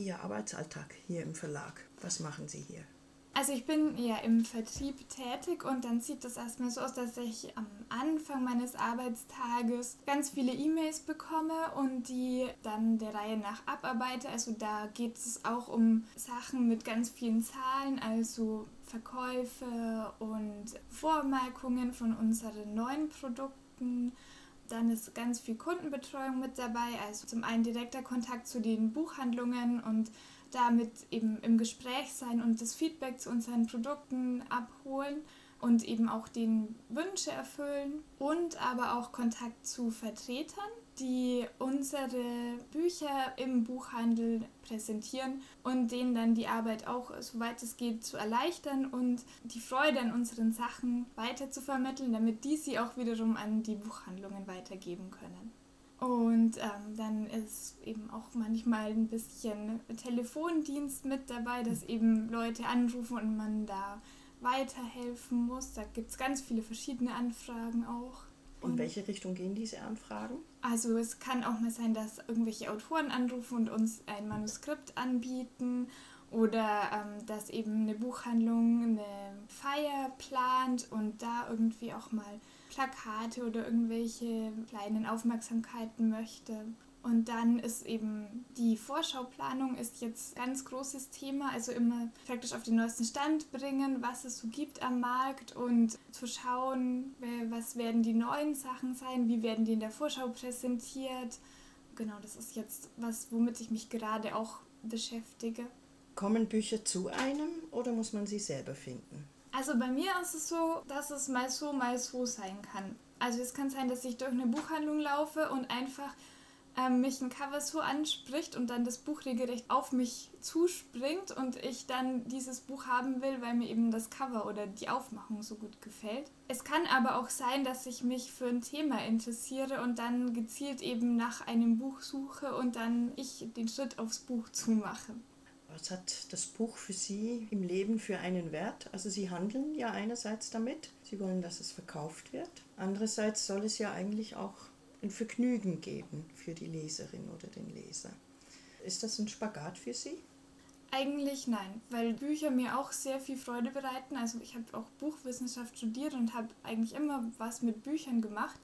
Ihr Arbeitsalltag hier im Verlag? Was machen Sie hier? Also ich bin ja im Vertrieb tätig und dann sieht das erstmal so aus, dass ich am Anfang meines Arbeitstages ganz viele E-Mails bekomme und die dann der Reihe nach abarbeite. Also da geht es auch um Sachen mit ganz vielen Zahlen, also Verkäufe und Vormerkungen von unseren neuen Produkten. Dann ist ganz viel Kundenbetreuung mit dabei, also zum einen direkter Kontakt zu den Buchhandlungen und damit eben im Gespräch sein und das Feedback zu unseren Produkten abholen und eben auch den Wünsche erfüllen und aber auch Kontakt zu Vertretern, die unsere Bücher im Buchhandel präsentieren und denen dann die Arbeit auch, soweit es geht, zu erleichtern und die Freude an unseren Sachen weiter zu vermitteln, damit die sie auch wiederum an die Buchhandlungen weitergeben können. Und ähm, dann ist eben auch manchmal ein bisschen Telefondienst mit dabei, dass eben Leute anrufen und man da weiterhelfen muss. Da gibt es ganz viele verschiedene Anfragen auch. In welche Richtung gehen diese Anfragen? Also es kann auch mal sein, dass irgendwelche Autoren anrufen und uns ein Manuskript anbieten oder ähm, dass eben eine Buchhandlung eine Feier plant und da irgendwie auch mal Plakate oder irgendwelche kleinen Aufmerksamkeiten möchte. Und dann ist eben die Vorschauplanung ist jetzt ganz großes Thema, also immer praktisch auf den neuesten Stand bringen, was es so gibt am Markt und zu schauen, was werden die neuen Sachen sein, wie werden die in der Vorschau präsentiert. Genau, das ist jetzt was, womit ich mich gerade auch beschäftige. Kommen Bücher zu einem oder muss man sie selber finden? Also bei mir ist es so, dass es mal so, mal so sein kann. Also es kann sein, dass ich durch eine Buchhandlung laufe und einfach ähm, mich ein Cover so anspricht und dann das Buch regelrecht auf mich zuspringt und ich dann dieses Buch haben will, weil mir eben das Cover oder die Aufmachung so gut gefällt. Es kann aber auch sein, dass ich mich für ein Thema interessiere und dann gezielt eben nach einem Buch suche und dann ich den Schritt aufs Buch zumache. Was hat das Buch für Sie im Leben für einen Wert? Also Sie handeln ja einerseits damit, Sie wollen, dass es verkauft wird. Andererseits soll es ja eigentlich auch ein Vergnügen geben für die Leserin oder den Leser. Ist das ein Spagat für Sie? Eigentlich nein, weil Bücher mir auch sehr viel Freude bereiten. Also ich habe auch Buchwissenschaft studiert und habe eigentlich immer was mit Büchern gemacht.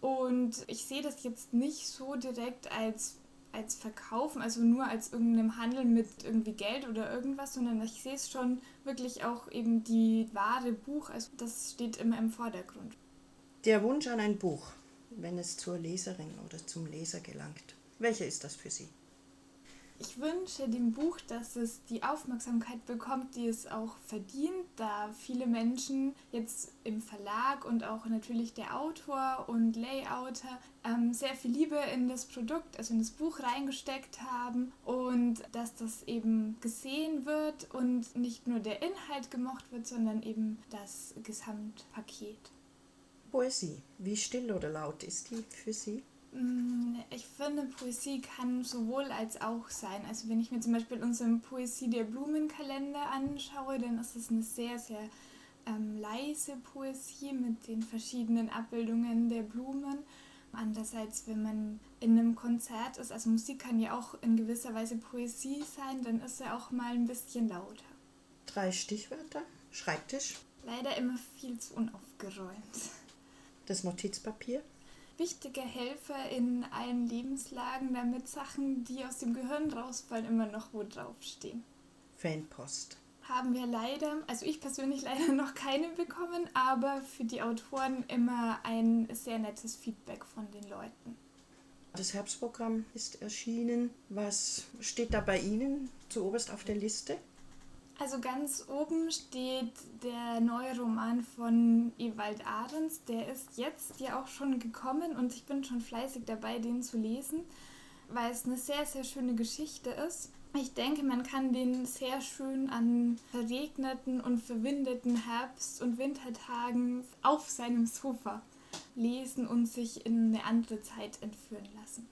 Und ich sehe das jetzt nicht so direkt als als Verkaufen, also nur als irgendeinem Handel mit irgendwie Geld oder irgendwas, sondern ich sehe es schon wirklich auch eben die wahre Buch, also das steht immer im Vordergrund. Der Wunsch an ein Buch, wenn es zur Leserin oder zum Leser gelangt, welcher ist das für Sie? Ich wünsche dem Buch, dass es die Aufmerksamkeit bekommt, die es auch verdient, da viele Menschen jetzt im Verlag und auch natürlich der Autor und Layouter ähm, sehr viel Liebe in das Produkt, also in das Buch reingesteckt haben und dass das eben gesehen wird und nicht nur der Inhalt gemocht wird, sondern eben das Gesamtpaket. Poesie, wie still oder laut ist die für Sie? Mm, ich finde, Poesie kann sowohl als auch sein. Also wenn ich mir zum Beispiel unseren Poesie der Blumenkalender anschaue, dann ist es eine sehr, sehr ähm, leise Poesie mit den verschiedenen Abbildungen der Blumen. Andererseits, wenn man in einem Konzert ist, also Musik kann ja auch in gewisser Weise Poesie sein, dann ist er auch mal ein bisschen lauter. Drei Stichwörter. Schreibtisch. Leider immer viel zu unaufgeräumt. Das Notizpapier wichtige Helfer in allen Lebenslagen, damit Sachen, die aus dem Gehirn rausfallen, immer noch wo draufstehen. Fanpost. Haben wir leider, also ich persönlich leider noch keine bekommen, aber für die Autoren immer ein sehr nettes Feedback von den Leuten. Das Herbstprogramm ist erschienen. Was steht da bei Ihnen zuoberst auf der Liste? Also ganz oben steht der neue Roman von Ewald Ahrens. Der ist jetzt ja auch schon gekommen und ich bin schon fleißig dabei, den zu lesen, weil es eine sehr, sehr schöne Geschichte ist. Ich denke, man kann den sehr schön an verregneten und verwindeten Herbst- und Wintertagen auf seinem Sofa lesen und sich in eine andere Zeit entführen lassen.